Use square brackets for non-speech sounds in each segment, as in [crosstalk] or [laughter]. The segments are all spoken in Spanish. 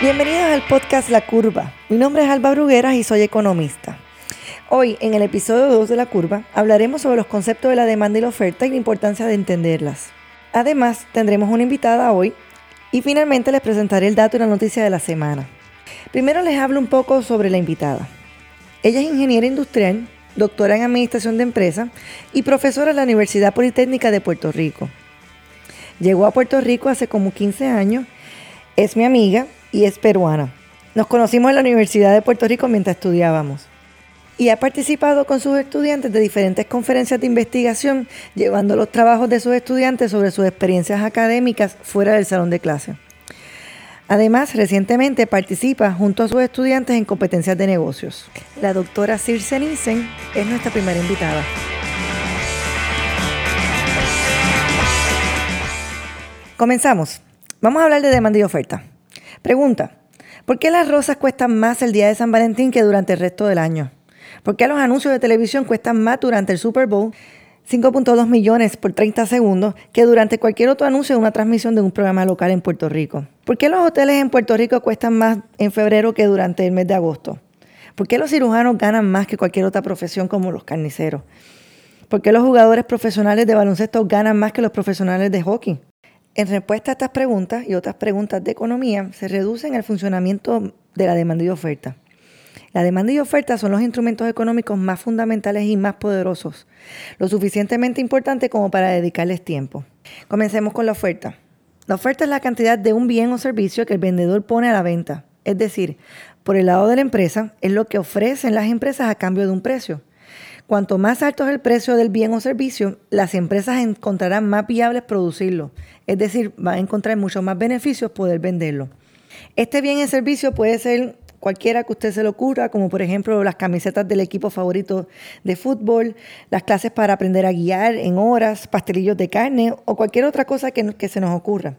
Bienvenidos al podcast La Curva. Mi nombre es Alba Brugueras y soy economista. Hoy, en el episodio 2 de La Curva, hablaremos sobre los conceptos de la demanda y la oferta y la importancia de entenderlas. Además, tendremos una invitada hoy y finalmente les presentaré el dato y la noticia de la semana. Primero les hablo un poco sobre la invitada. Ella es ingeniera industrial, doctora en Administración de Empresas y profesora en la Universidad Politécnica de Puerto Rico. Llegó a Puerto Rico hace como 15 años, es mi amiga y es peruana. Nos conocimos en la Universidad de Puerto Rico mientras estudiábamos. Y ha participado con sus estudiantes de diferentes conferencias de investigación, llevando los trabajos de sus estudiantes sobre sus experiencias académicas fuera del salón de clase. Además, recientemente participa junto a sus estudiantes en competencias de negocios. La doctora Circe Nielsen es nuestra primera invitada. Comenzamos. Vamos a hablar de demanda y oferta. Pregunta, ¿por qué las rosas cuestan más el día de San Valentín que durante el resto del año? ¿Por qué los anuncios de televisión cuestan más durante el Super Bowl 5.2 millones por 30 segundos que durante cualquier otro anuncio de una transmisión de un programa local en Puerto Rico? ¿Por qué los hoteles en Puerto Rico cuestan más en febrero que durante el mes de agosto? ¿Por qué los cirujanos ganan más que cualquier otra profesión como los carniceros? ¿Por qué los jugadores profesionales de baloncesto ganan más que los profesionales de hockey? En respuesta a estas preguntas y otras preguntas de economía, se reducen el funcionamiento de la demanda y oferta. La demanda y oferta son los instrumentos económicos más fundamentales y más poderosos, lo suficientemente importante como para dedicarles tiempo. Comencemos con la oferta. La oferta es la cantidad de un bien o servicio que el vendedor pone a la venta. Es decir, por el lado de la empresa, es lo que ofrecen las empresas a cambio de un precio. Cuanto más alto es el precio del bien o servicio, las empresas encontrarán más viables producirlo. Es decir, van a encontrar muchos más beneficios poder venderlo. Este bien o servicio puede ser cualquiera que usted se le ocurra, como por ejemplo las camisetas del equipo favorito de fútbol, las clases para aprender a guiar en horas, pastelillos de carne o cualquier otra cosa que, que se nos ocurra.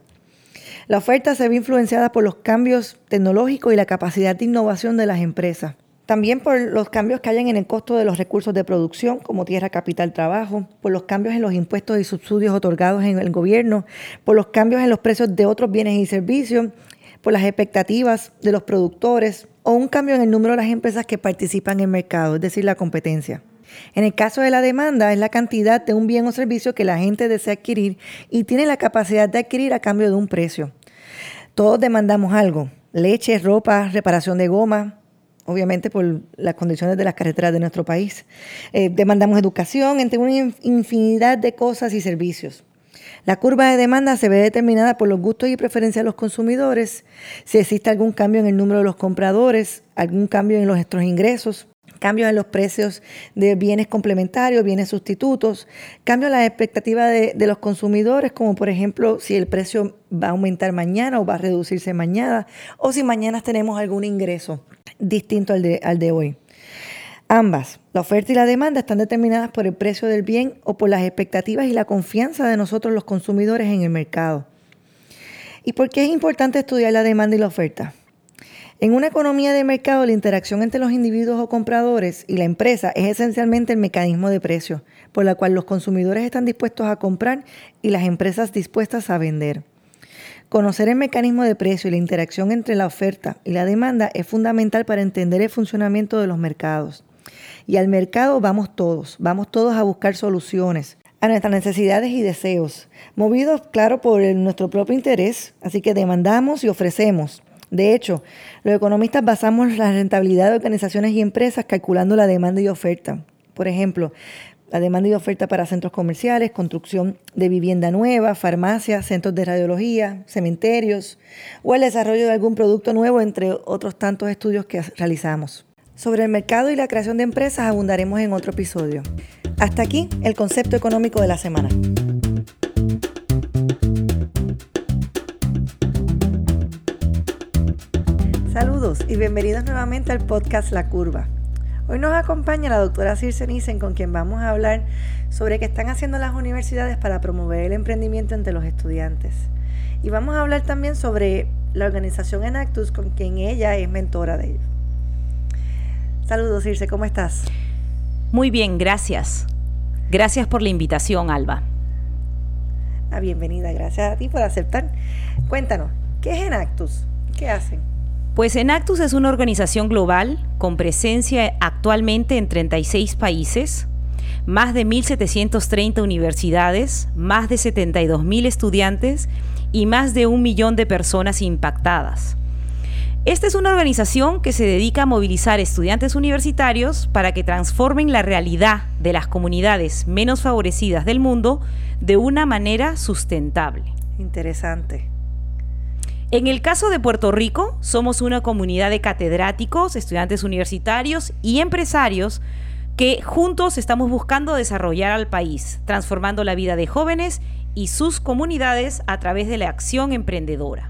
La oferta se ve influenciada por los cambios tecnológicos y la capacidad de innovación de las empresas. También por los cambios que hayan en el costo de los recursos de producción, como tierra, capital, trabajo, por los cambios en los impuestos y subsidios otorgados en el gobierno, por los cambios en los precios de otros bienes y servicios, por las expectativas de los productores o un cambio en el número de las empresas que participan en el mercado, es decir, la competencia. En el caso de la demanda, es la cantidad de un bien o servicio que la gente desea adquirir y tiene la capacidad de adquirir a cambio de un precio. Todos demandamos algo, leche, ropa, reparación de goma, obviamente por las condiciones de las carreteras de nuestro país. Eh, demandamos educación, entre una infinidad de cosas y servicios. La curva de demanda se ve determinada por los gustos y preferencias de los consumidores, si existe algún cambio en el número de los compradores, algún cambio en nuestros ingresos, cambios en los precios de bienes complementarios, bienes sustitutos, cambios en las expectativas de, de, los consumidores, como por ejemplo si el precio va a aumentar mañana o va a reducirse mañana, o si mañana tenemos algún ingreso distinto al de, al de hoy. Ambas, la oferta y la demanda, están determinadas por el precio del bien o por las expectativas y la confianza de nosotros los consumidores en el mercado. ¿Y por qué es importante estudiar la demanda y la oferta? En una economía de mercado, la interacción entre los individuos o compradores y la empresa es esencialmente el mecanismo de precio, por la cual los consumidores están dispuestos a comprar y las empresas dispuestas a vender. Conocer el mecanismo de precio y la interacción entre la oferta y la demanda es fundamental para entender el funcionamiento de los mercados. Y al mercado vamos todos, vamos todos a buscar soluciones a nuestras necesidades y deseos, movidos, claro, por nuestro propio interés, así que demandamos y ofrecemos. De hecho, los economistas basamos la rentabilidad de organizaciones y empresas calculando la demanda y oferta. Por ejemplo, la demanda y oferta para centros comerciales, construcción de vivienda nueva, farmacias, centros de radiología, cementerios o el desarrollo de algún producto nuevo, entre otros tantos estudios que realizamos. Sobre el mercado y la creación de empresas abundaremos en otro episodio. Hasta aquí el concepto económico de la semana. Saludos y bienvenidos nuevamente al podcast La Curva. Hoy nos acompaña la doctora Circe Nissen, con quien vamos a hablar sobre qué están haciendo las universidades para promover el emprendimiento entre los estudiantes. Y vamos a hablar también sobre la organización Enactus, con quien ella es mentora de ellos. Saludos, Circe, ¿cómo estás? Muy bien, gracias. Gracias por la invitación, Alba. Ah, bienvenida, gracias a ti por aceptar. Cuéntanos, ¿qué es Enactus? ¿Qué hacen? Pues Enactus es una organización global con presencia actualmente en 36 países, más de 1.730 universidades, más de 72.000 estudiantes y más de un millón de personas impactadas. Esta es una organización que se dedica a movilizar estudiantes universitarios para que transformen la realidad de las comunidades menos favorecidas del mundo de una manera sustentable. Interesante. En el caso de Puerto Rico, somos una comunidad de catedráticos, estudiantes universitarios y empresarios que juntos estamos buscando desarrollar al país, transformando la vida de jóvenes y sus comunidades a través de la acción emprendedora.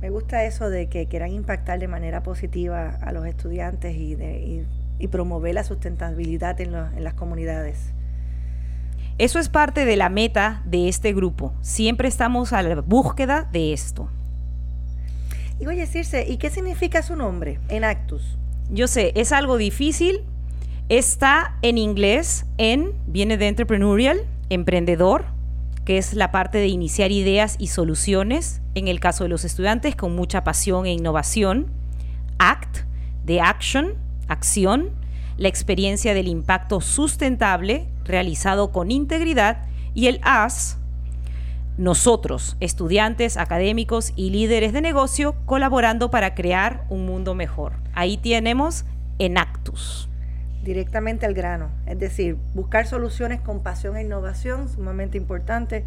Me gusta eso de que quieran impactar de manera positiva a los estudiantes y, de, promover la sustentabilidad en, en las comunidades. Eso es parte de la meta de este grupo. Siempre estamos a la búsqueda de esto. Y oye, Circe, ¿y qué significa su nombre, Enactus? Yo sé, es algo difícil. Está en inglés, en, viene de entrepreneurial, emprendedor, que es la parte de iniciar ideas y soluciones, en el caso de los estudiantes, con mucha pasión e innovación. ACT, de action, acción, la experiencia del impacto sustentable realizado con integridad. Y el AS, nosotros, estudiantes, académicos y líderes de negocio, colaborando para crear un mundo mejor. Ahí tenemos Enactus directamente al grano, es decir, buscar soluciones con pasión e innovación, sumamente importante,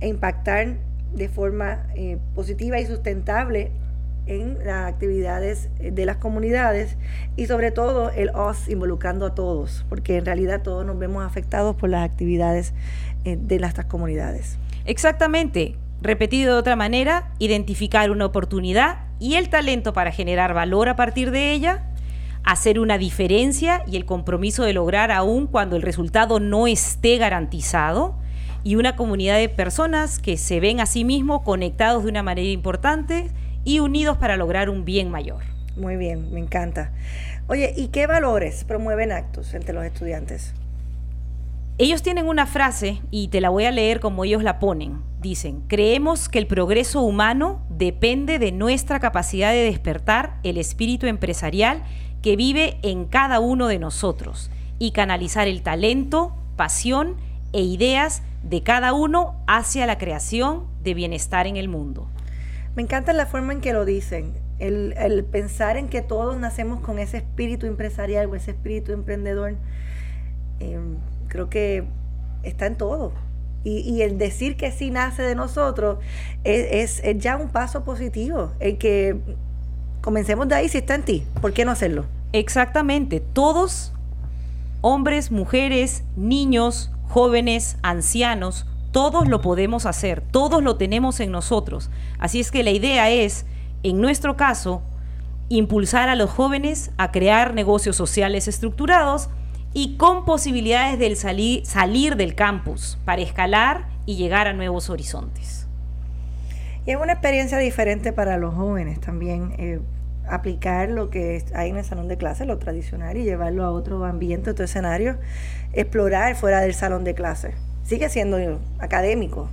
e impactar de forma eh, positiva y sustentable en las actividades eh, de las comunidades y sobre todo el OS involucrando a todos, porque en realidad todos nos vemos afectados por las actividades eh, de nuestras comunidades. Exactamente. Repetido de otra manera, identificar una oportunidad y el talento para generar valor a partir de ella hacer una diferencia y el compromiso de lograr aún cuando el resultado no esté garantizado y una comunidad de personas que se ven a sí mismos conectados de una manera importante y unidos para lograr un bien mayor. Muy bien, me encanta. Oye, ¿y qué valores promueven actos entre los estudiantes? Ellos tienen una frase y te la voy a leer como ellos la ponen. Dicen, creemos que el progreso humano depende de nuestra capacidad de despertar el espíritu empresarial que vive en cada uno de nosotros y canalizar el talento, pasión e ideas de cada uno hacia la creación de bienestar en el mundo. Me encanta la forma en que lo dicen, el, pensar en que todos nacemos con ese espíritu empresarial o ese espíritu emprendedor, em, creo que está en todo. Y, el decir que sí nace de nosotros es, es ya un paso positivo, el que Comencemos de ahí si está en ti. ¿Por qué no hacerlo? Exactamente. Todos, hombres, mujeres, niños, jóvenes, ancianos, todos lo podemos hacer, todos lo tenemos en nosotros. Así es que la idea es, en nuestro caso, impulsar a los jóvenes a crear negocios sociales estructurados y con posibilidades de salir, del campus para escalar y llegar a nuevos horizontes. Y es una experiencia diferente para los jóvenes también. Eh, aplicar lo que hay en el salón de clase, lo tradicional, y llevarlo a otro ambiente, otro escenario, explorar fuera del salón de clase. Sigue siendo académico.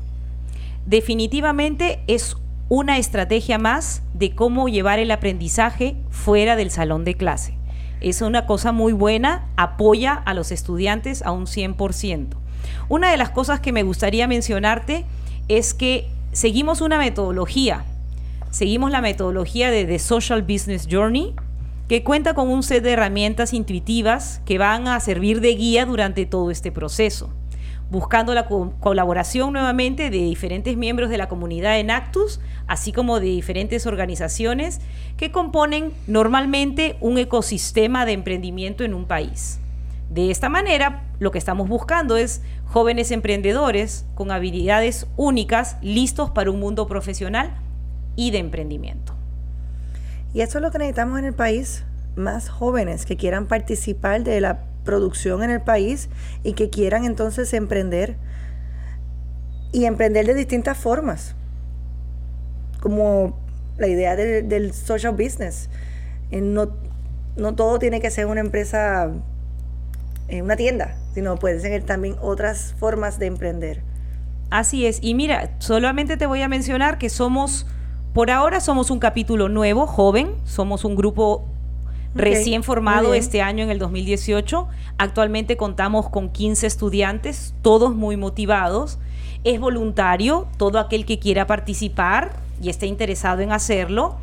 Definitivamente es una estrategia más de cómo llevar el aprendizaje fuera del salón de clase. Es una cosa muy buena, apoya a los estudiantes a un 100%. Una de las cosas que me gustaría mencionarte es que seguimos una metodología. Seguimos la metodología de The Social Business Journey, que cuenta con un set de herramientas intuitivas que van a servir de guía durante todo este proceso, buscando la colaboración nuevamente de diferentes miembros de la comunidad en Actus, así como de diferentes organizaciones que componen normalmente un ecosistema de emprendimiento en un país. De esta manera, lo que estamos buscando es jóvenes emprendedores con habilidades únicas, listos para un mundo profesional y de emprendimiento. Y eso es lo que necesitamos en el país, más jóvenes que quieran participar de la producción en el país y que quieran entonces emprender y emprender de distintas formas, como la idea del, social business. Eh, no, no todo tiene que ser una empresa en una tienda, sino pueden ser también otras formas de emprender. Así es. Y mira, solamente te voy a mencionar que somos Por ahora somos un capítulo nuevo, joven, somos un grupo recién formado este año en el 2018. Actualmente contamos con 15 estudiantes, todos muy motivados. Es voluntario, todo aquel que quiera participar y esté interesado en hacerlo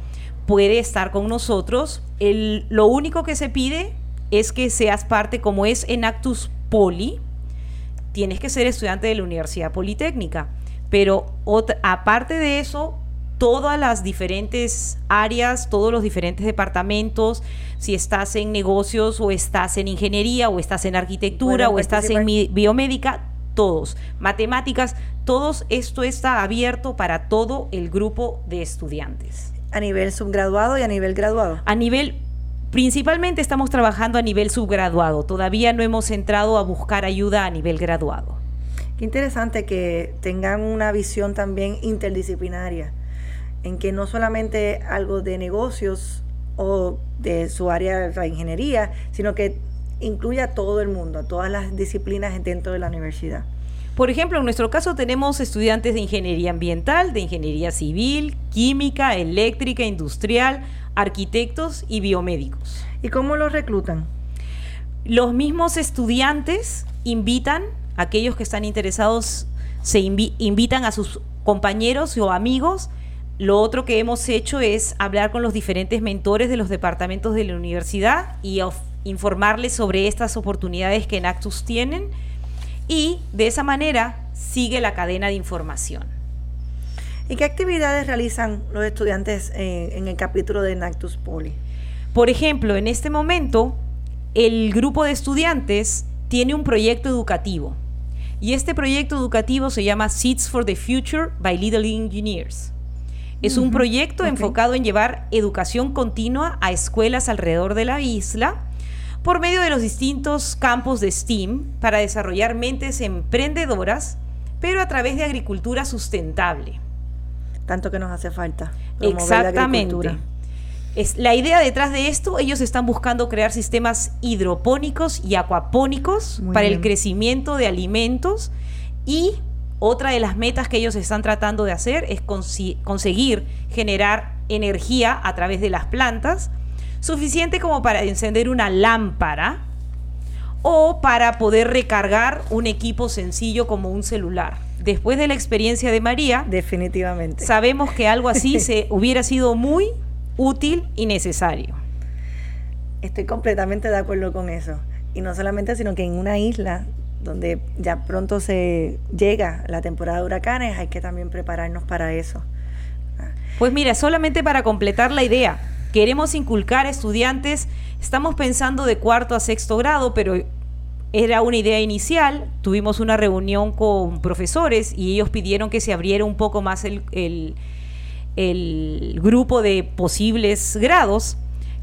puede estar con nosotros. El, lo único que se pide es que seas parte, como es en Actus Poli, tienes que ser estudiante de la Universidad Politécnica. Pero aparte de eso, todas las diferentes áreas, todos los diferentes departamentos, si estás en negocios o estás en ingeniería o estás en arquitectura o estás en biomédica, todos, matemáticas, todos esto está abierto para todo el grupo de estudiantes. A nivel subgraduado y a nivel graduado. A nivel Principalmente estamos trabajando a nivel subgraduado, todavía no hemos entrado a buscar ayuda a nivel graduado. Qué interesante que tengan una visión también interdisciplinaria, en que no solamente algo de negocios o de su área de ingeniería, sino que incluya a todo el mundo, a todas las disciplinas dentro de la universidad. Por ejemplo, en nuestro caso tenemos estudiantes de ingeniería ambiental, de ingeniería civil, química, eléctrica, industrial, arquitectos y biomédicos. ¿Y cómo los reclutan? Los mismos estudiantes invitan, aquellos que están interesados, se invitan a sus compañeros o amigos. Lo otro que hemos hecho es hablar con los diferentes mentores de los departamentos de la universidad y informarles sobre estas oportunidades que en Actus tienen y de esa manera sigue la cadena de información. ¿Y qué actividades realizan los estudiantes en, el capítulo de Nactus Poli? Por ejemplo, en este momento, el grupo de estudiantes tiene un proyecto educativo. Y este proyecto educativo se llama Seeds for the Future by Little Engineers. Es un proyecto enfocado en llevar educación continua a escuelas alrededor de la isla por medio de los distintos campos de STEAM para desarrollar mentes emprendedoras, pero a través de agricultura sustentable tanto que nos hace falta. Exactamente. Es, la idea detrás de esto, ellos están buscando crear sistemas hidropónicos y acuapónicos para el crecimiento de alimentos y otra de las metas que ellos están tratando de hacer es conseguir generar energía a través de las plantas, suficiente como para encender una lámpara o para poder recargar un equipo sencillo como un celular después de la experiencia de María, definitivamente. Sabemos que algo así [laughs] se hubiera sido muy útil y necesario. Estoy completamente de acuerdo con eso. Y no solamente, sino que en una isla donde ya pronto se llega la temporada de huracanes, hay que también prepararnos para eso. Pues mira, solamente para completar la idea, queremos inculcar a estudiantes, estamos pensando de cuarto a sexto grado, pero era una idea inicial, tuvimos una reunión con profesores y ellos pidieron que se abriera un poco más el, grupo de posibles grados.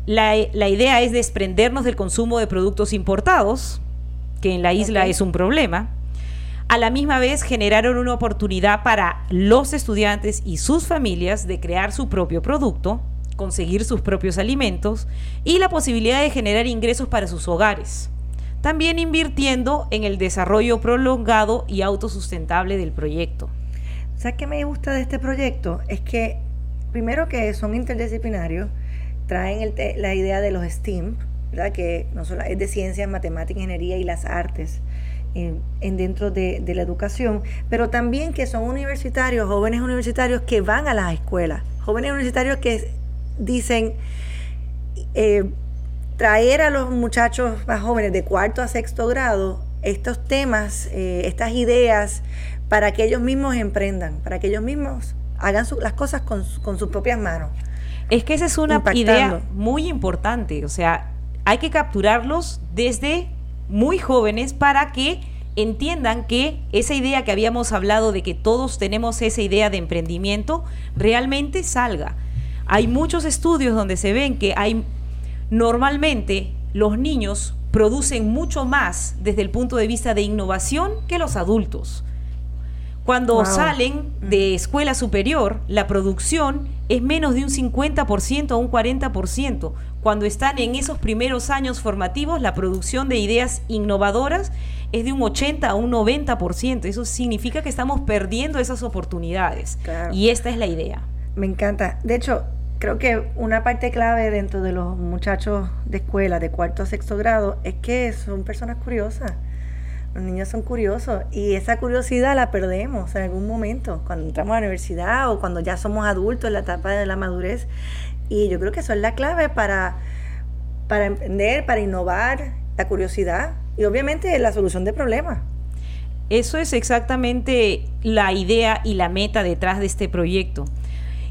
La, idea es desprendernos del consumo de productos importados, que en la isla es un problema. A la misma vez generaron una oportunidad para los estudiantes y sus familias de crear su propio producto, conseguir sus propios alimentos y la posibilidad de generar ingresos para sus hogares también invirtiendo en el desarrollo prolongado y autosustentable del proyecto. ¿Sabes qué me gusta de este proyecto? Es que, primero que son interdisciplinarios, traen la idea de los STEAM, ¿verdad? que no solo es de ciencias, matemáticas, ingeniería y las artes. En, dentro de, la educación, pero también que son universitarios, jóvenes universitarios que van a las escuelas, jóvenes universitarios que dicen, eh, traer a los muchachos más jóvenes de cuarto a sexto grado estos temas, eh, estas ideas, para que ellos mismos emprendan, para que ellos mismos hagan las cosas con, sus propias manos. Es que esa es una idea muy importante, o sea, hay que capturarlos desde muy jóvenes para que entiendan que esa idea que habíamos hablado de que todos tenemos esa idea de emprendimiento realmente salga. Hay muchos estudios donde se ven que hay Normalmente los niños producen mucho más desde el punto de vista de innovación que los adultos. Cuando salen de escuela superior, la producción es menos de un 50% a un 40%. Cuando están en esos primeros años formativos, la producción de ideas innovadoras es de un 80 a un 90%. Eso significa que estamos perdiendo esas oportunidades. Y esta es la idea. Me encanta. De hecho, creo que una parte clave dentro de los muchachos de escuela de cuarto a sexto grado es que son personas curiosas. Los niños son curiosos y esa curiosidad la perdemos en algún momento, cuando entramos a la universidad o cuando ya somos adultos en la etapa de la madurez. Y yo creo que eso es la clave para, para emprender, para innovar, la curiosidad y obviamente la solución de problemas. Eso es exactamente la idea y la meta detrás de este proyecto.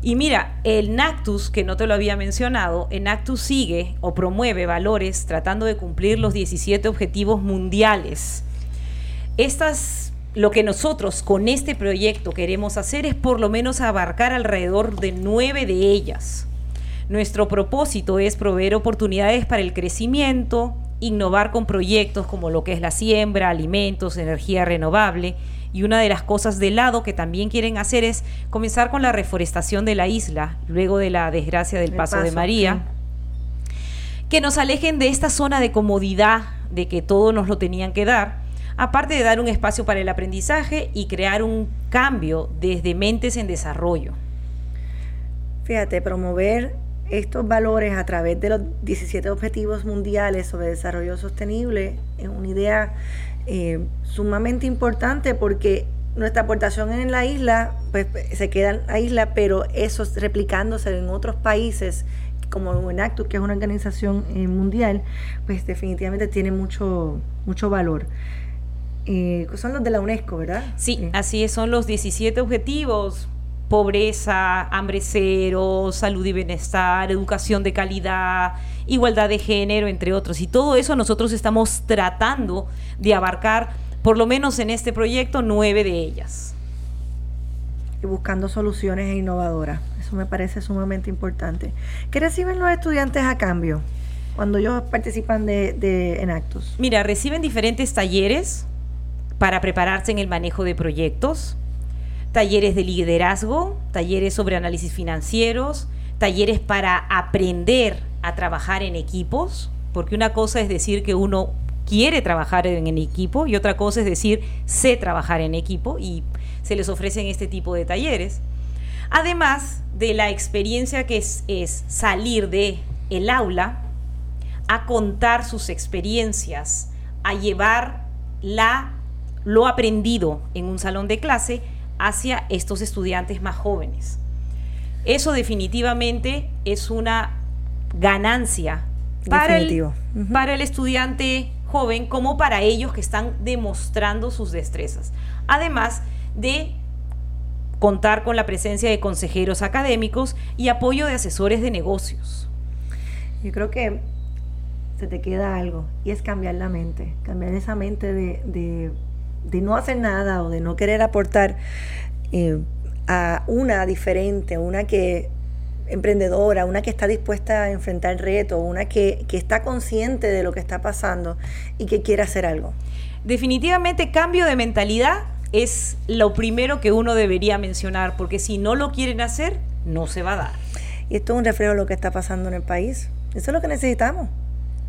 Y mira, el Nactus, que no te lo había mencionado, el Nactus sigue o promueve valores tratando de cumplir los 17 objetivos mundiales estas, lo que nosotros con este proyecto queremos hacer es por lo menos abarcar alrededor de nueve de ellas. Nuestro propósito es proveer oportunidades para el crecimiento, innovar con proyectos como lo que es la siembra, alimentos, energía renovable. Y una de las cosas de lado que también quieren hacer es comenzar con la reforestación de la isla, luego de la desgracia del paso, de María. Que nos alejen de esta zona de comodidad de que todo nos lo tenían que dar aparte de dar un espacio para el aprendizaje y crear un cambio desde mentes en desarrollo. Fíjate, promover estos valores a través de los 17 objetivos mundiales sobre desarrollo sostenible es una idea eh, sumamente importante porque nuestra aportación en la isla pues, se queda en la isla, pero eso replicándose en otros países como Enactus, que es una organización eh, mundial, pues definitivamente tiene mucho, mucho valor. Eh, son los de la UNESCO, ¿verdad? Sí, así es, son los 17 objetivos. Pobreza, hambre cero, salud y bienestar, educación de calidad, igualdad de género, entre otros. Y todo eso nosotros estamos tratando de abarcar, por lo menos en este proyecto, nueve de ellas. Y buscando soluciones innovadoras. Eso me parece sumamente importante. ¿Qué reciben los estudiantes a cambio cuando ellos participan de, de en actos? Mira, reciben diferentes talleres para prepararse en el manejo de proyectos, talleres de liderazgo, talleres sobre análisis financieros, talleres para aprender a trabajar en equipos, porque una cosa es decir que uno quiere trabajar en el equipo y otra cosa es decir sé trabajar en equipo y se les ofrecen este tipo de talleres. Además de la experiencia que es, es salir de el aula a contar sus experiencias, a llevar la lo aprendido en un salón de clase hacia estos estudiantes más jóvenes. Eso definitivamente es una ganancia para el, para el estudiante joven como para ellos que están demostrando sus destrezas. Además de contar con la presencia de consejeros académicos y apoyo de asesores de negocios. Yo creo que se te queda algo y es cambiar la mente, cambiar esa mente de de no hacer nada o de no querer aportar eh, a una diferente, una que emprendedora, una que está dispuesta a enfrentar el reto, una que, que está consciente de lo que está pasando y que quiere hacer algo. Definitivamente cambio de mentalidad es lo primero que uno debería mencionar, porque si no lo quieren hacer, no se va a dar. Y esto es un reflejo de lo que está pasando en el país. Eso es lo que necesitamos,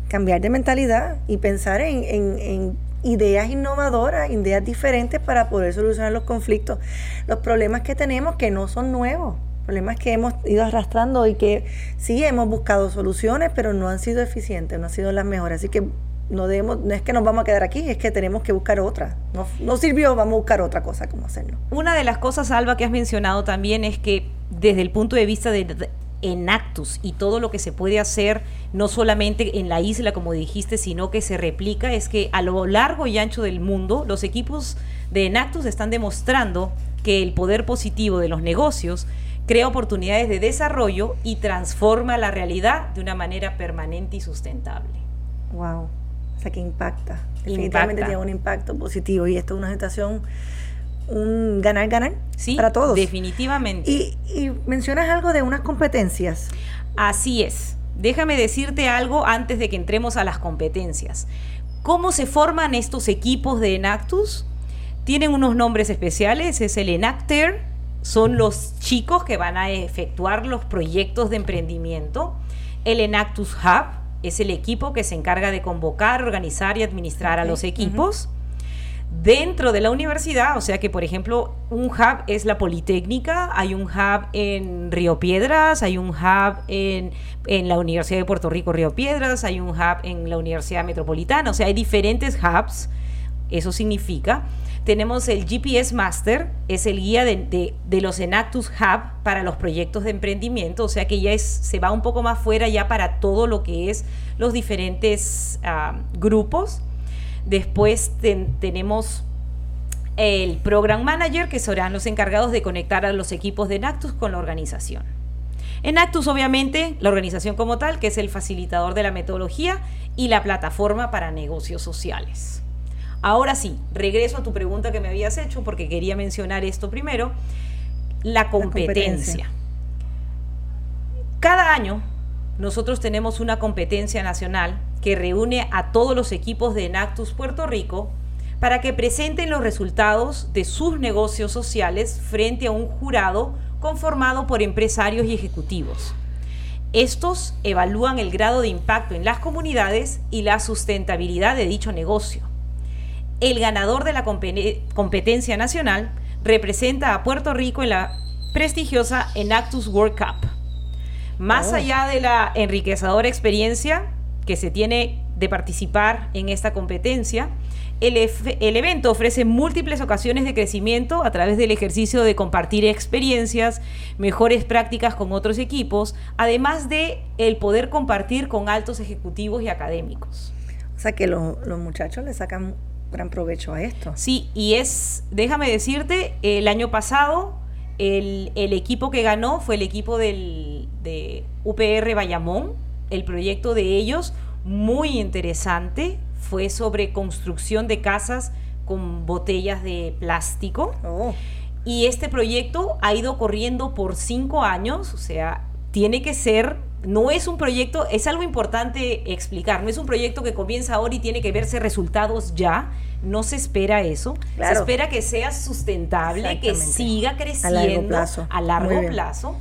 cambiar de mentalidad y pensar en, en ideas innovadoras, ideas diferentes para poder solucionar los conflictos, los problemas que tenemos que no son nuevos, problemas que hemos ido arrastrando y que sí hemos buscado soluciones, pero no han sido eficientes, no han sido las mejores. Así que no, debemos, no es que nos vamos a quedar aquí, es que tenemos que buscar otra. No, no sirvió, vamos a buscar otra cosa, cómo hacerlo. Una de las cosas, Alba, que has mencionado también es que desde el punto de vista de Enactus y todo lo que se puede hacer, no solamente en la isla, como dijiste, sino que se replica, es que a lo largo y ancho del mundo, los equipos de Enactus están demostrando que el poder positivo de los negocios crea oportunidades de desarrollo y transforma la realidad de una manera permanente y sustentable. Wow, o sea que impacta. Definitivamente tiene un impacto positivo y esto es una situación un ganar-ganar sí, para todos. Definitivamente. Y, y, mencionas algo de unas competencias. Así es. Déjame decirte algo antes de que entremos a las competencias. ¿Cómo se forman estos equipos de Enactus? Tienen unos nombres especiales, es el Enacter, son los chicos que van a efectuar los proyectos de emprendimiento. El Enactus Hub es el equipo que se encarga de convocar, organizar y administrar a los equipos. Dentro de la universidad, o sea que por ejemplo un hub es la Politécnica, hay un hub en Río Piedras, hay un hub en, en, la Universidad de Puerto Rico Río Piedras, hay un hub en la Universidad Metropolitana, o sea hay diferentes hubs, eso significa. Tenemos el GPS Master, es el guía de, de, los Enactus Hub para los proyectos de emprendimiento, o sea que ya es, se va un poco más fuera ya para todo lo que es los diferentes uh, grupos. Después tenemos el Program Manager, que serán los encargados de conectar a los equipos de Enactus con la organización. Enactus, obviamente, la organización como tal, que es el facilitador de la metodología y la plataforma para negocios sociales. Ahora sí, regreso a tu pregunta que me habías hecho, porque quería mencionar esto primero, la competencia. La competencia. Cada año nosotros tenemos una competencia nacional que reúne a todos los equipos de Enactus Puerto Rico para que presenten los resultados de sus negocios sociales frente a un jurado conformado por empresarios y ejecutivos. Estos evalúan el grado de impacto en las comunidades y la sustentabilidad de dicho negocio. El ganador de la competencia nacional representa a Puerto Rico en la prestigiosa Enactus World Cup. Más oh. allá de la enriquecedora experiencia que se tiene de participar en esta competencia, el, el, evento ofrece múltiples ocasiones de crecimiento a través del ejercicio de compartir experiencias, mejores prácticas con otros equipos, además de el poder compartir con altos ejecutivos y académicos. O sea que los muchachos le sacan gran provecho a esto. Sí, y es, déjame decirte, el año pasado el, el equipo que ganó fue el equipo del, de UPR Bayamón, el proyecto de ellos, muy interesante, fue sobre construcción de casas con botellas de plástico. Oh. Y este proyecto ha ido corriendo por cinco años, o sea, tiene que ser, no es un proyecto, es algo importante explicar, no es un proyecto que comienza ahora y tiene que verse resultados ya, no se espera eso, se espera que sea sustentable, que siga creciendo a largo plazo. A largo plazo.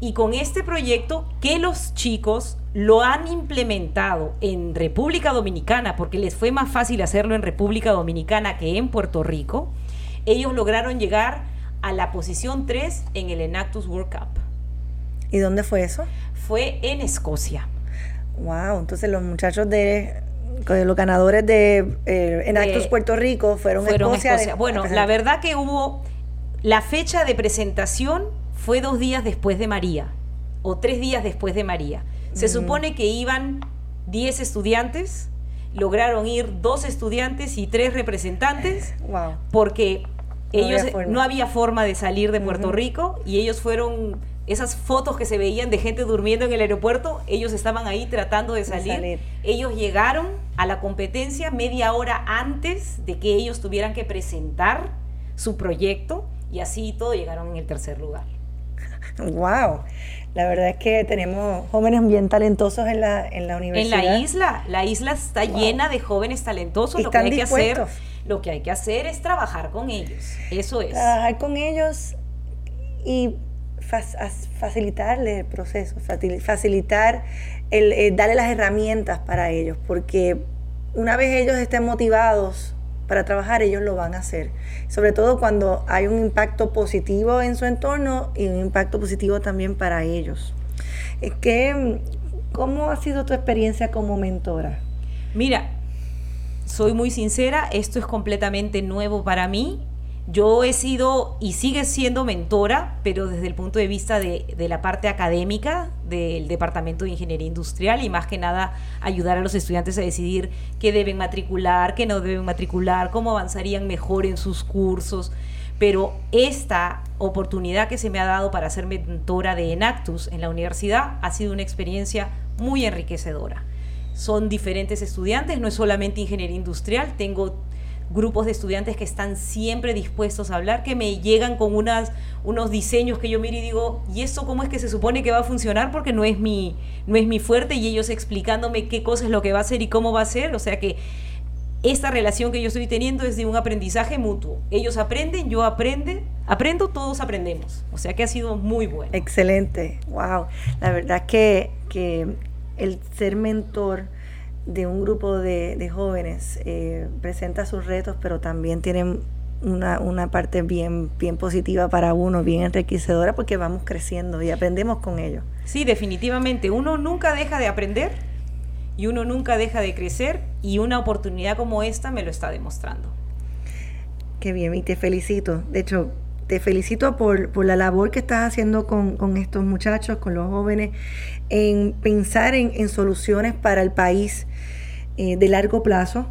Y con este proyecto que los chicos lo han implementado en República Dominicana, porque les fue más fácil hacerlo en República Dominicana que en Puerto Rico, ellos lograron llegar a la posición 3 en el Enactus World Cup. ¿Y dónde fue eso? Fue en Escocia. Wow, entonces los muchachos de los ganadores de eh, Enactus Puerto Rico fueron, a Escocia. bueno, la verdad que hubo la fecha de presentación fue dos días después de María, o tres días después de María. Se supone que iban 10 estudiantes, lograron ir dos estudiantes y tres representantes, [laughs] porque ellos no había forma de salir de Puerto Rico y ellos fueron esas fotos que se veían de gente durmiendo en el aeropuerto, ellos estaban ahí tratando de salir. Ellos llegaron a la competencia media hora antes de que ellos tuvieran que presentar su proyecto y así todo llegaron en el tercer lugar. [laughs] Wow. La verdad es que tenemos jóvenes bien talentosos en la, en la universidad. En la isla, la isla está llena de jóvenes talentosos. Lo que hay que hacer, lo que hay que hacer es trabajar con ellos. Eso es. Trabajar con ellos y facilitarle el proceso, facilitar el, eh, darle las herramientas para ellos, porque una vez ellos estén motivados para trabajar, ellos lo van a hacer. Sobre todo cuando hay un impacto positivo en su entorno y un impacto positivo también para ellos. que, ¿Cómo ha sido tu experiencia como mentora? Mira, soy muy sincera, esto es completamente nuevo para mí. Yo he sido y sigue siendo mentora, pero desde el punto de vista de, la parte académica del Departamento de Ingeniería Industrial y más que nada ayudar a los estudiantes a decidir qué deben matricular, qué no deben matricular, cómo avanzarían mejor en sus cursos. Pero esta oportunidad que se me ha dado para ser mentora de Enactus en la universidad ha sido una experiencia muy enriquecedora. Son diferentes estudiantes, no es solamente ingeniería industrial, tengo grupos de estudiantes que están siempre dispuestos a hablar, que me llegan con unas, unos diseños que yo miro y digo, ¿y eso cómo es que se supone que va a funcionar? Porque no es mi, no es mi fuerte y ellos explicándome qué cosa es lo que va a hacer y cómo va a ser. O sea que esta relación que yo estoy teniendo es de un aprendizaje mutuo. Ellos aprenden, yo aprende, aprendo, todos aprendemos. O sea que ha sido muy bueno. Excelente, wow. La verdad que, que el ser mentor de un grupo de, jóvenes eh, presenta sus retos, pero también tienen una, parte bien, bien positiva para uno, bien enriquecedora, porque vamos creciendo y aprendemos con ellos. Sí, definitivamente. Uno nunca deja de aprender y uno nunca deja de crecer y una oportunidad como esta me lo está demostrando. Qué bien, y te felicito. De hecho, te felicito por, la labor que estás haciendo con, estos muchachos, con los jóvenes, en pensar en, soluciones para el país eh, de largo plazo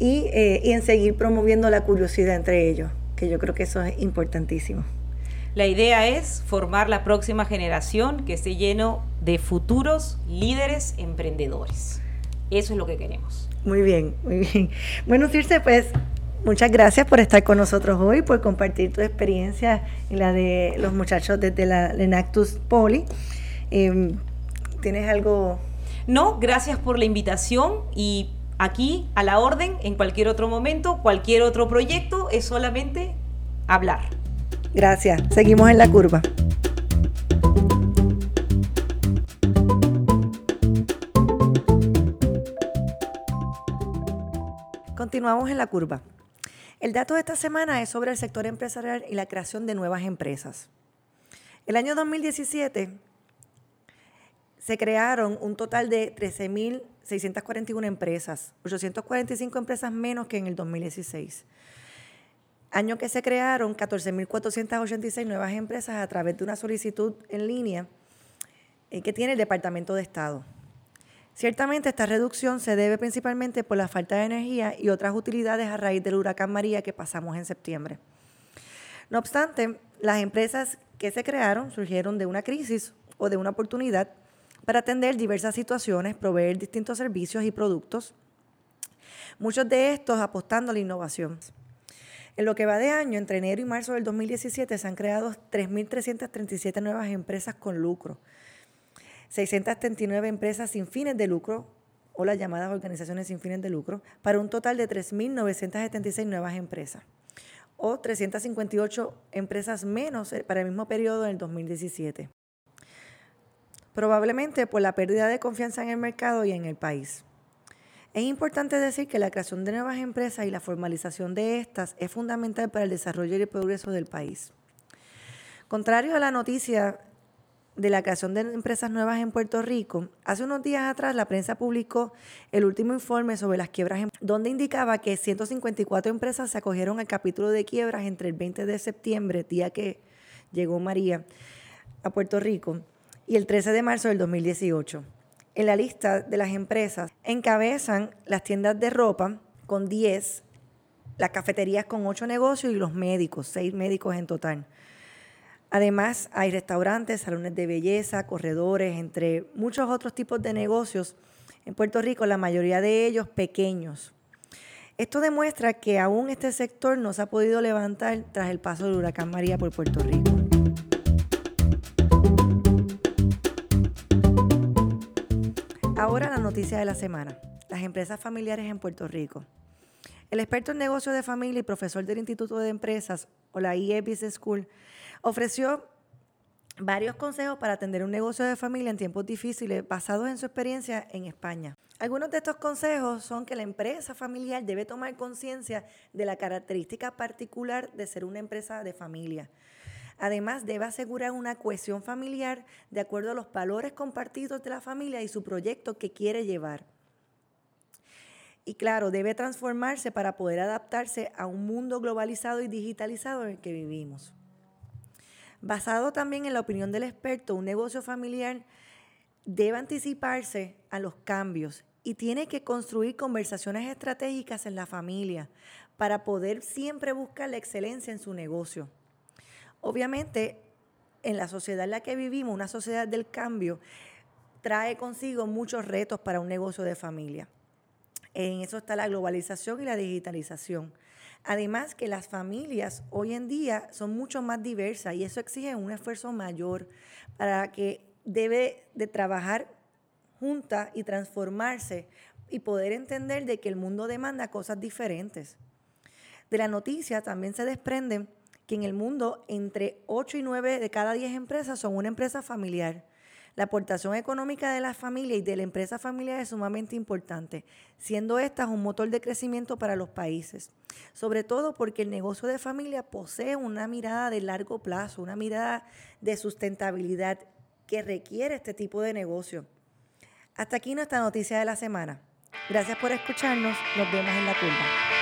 eh, y, en seguir promoviendo la curiosidad entre ellos, que yo creo que eso es importantísimo. La idea es formar la próxima generación que esté lleno de futuros líderes emprendedores. Eso es lo que queremos. Muy bien, muy bien. Bueno, Circe, pues muchas gracias por estar con nosotros hoy, por compartir tu experiencia y la de los muchachos desde la Lenactus Poli. Em, ¿Tienes algo? No, gracias por la invitación y aquí a la orden en cualquier otro momento, cualquier otro proyecto, es solamente hablar. Gracias, seguimos en la curva. Continuamos en la curva. El dato de esta semana es sobre el sector empresarial y la creación de nuevas empresas. El año 2017 se crearon un total de 13.641 empresas, 845 empresas menos que en el 2016. Año que se crearon 14.486 nuevas empresas a través de una solicitud en línea eh, que tiene el Departamento de Estado. Ciertamente esta reducción se debe principalmente por la falta de energía y otras utilidades a raíz del huracán María que pasamos en septiembre. No obstante, las empresas que se crearon surgieron de una crisis o de una oportunidad para atender diversas situaciones, proveer distintos servicios y productos, muchos de estos apostando a la innovación. En lo que va de año, entre enero y marzo del 2017, se han creado 3.337 nuevas empresas con lucro, 639 empresas sin fines de lucro o las llamadas organizaciones sin fines de lucro, para un total de 3.976 nuevas empresas, o 358 empresas menos eh, para el mismo periodo del 2017 probablemente por la pérdida de confianza en el mercado y en el país. Es importante decir que la creación de nuevas empresas y la formalización de estas es fundamental para el desarrollo y el progreso del país. Contrario a la noticia de la creación de empresas nuevas en Puerto Rico, hace unos días atrás la prensa publicó el último informe sobre las quiebras, donde indicaba que 154 empresas se acogieron al capítulo de quiebras entre el 20 de septiembre, día que llegó María a Puerto Rico, y el 13 de marzo del 2018. En la lista de las empresas encabezan las tiendas de ropa con 10, las cafeterías con 8 negocios y los médicos, 6 médicos en total. Además, hay restaurantes, salones de belleza, corredores, entre muchos otros tipos de negocios en Puerto Rico, la mayoría de ellos pequeños. Esto demuestra que aún este sector no se ha podido levantar tras el paso del huracán María por Puerto Rico. Ahora la noticia de la semana. Las empresas familiares en Puerto Rico. El experto en negocios de familia y profesor del Instituto de Empresas o la IE Business School ofreció varios consejos para atender un negocio de familia en tiempos difíciles basados en su experiencia en España. Algunos de estos consejos son que la empresa familiar debe tomar conciencia de la característica particular de ser una empresa de familia Además, debe asegurar una cohesión familiar de acuerdo a los valores compartidos de la familia y su proyecto que quiere llevar. Y claro, debe transformarse para poder adaptarse a un mundo globalizado y digitalizado en el que vivimos. Basado también en la opinión del experto, un negocio familiar debe anticiparse a los cambios y tiene que construir conversaciones estratégicas en la familia para poder siempre buscar la excelencia en su negocio. Obviamente, en la sociedad en la que vivimos, una sociedad del cambio, trae consigo muchos retos para un negocio de familia. En eso está la globalización y la digitalización. Además que las familias hoy en día son mucho más diversas y eso exige un esfuerzo mayor para que debe de trabajar juntas y transformarse y poder entender de que el mundo demanda cosas diferentes. De la noticia también se desprenden que en el mundo entre 8 y 9 de cada 10 empresas son una empresa familiar, La aportación económica de la familia y de la empresa familiar es sumamente importante, siendo esta un motor de crecimiento para los países. Sobre todo porque el negocio de familia posee una mirada de largo plazo, una mirada de sustentabilidad que requiere este tipo de negocio. Hasta aquí nuestra noticia de la semana. Gracias por escucharnos. Nos vemos en la curva.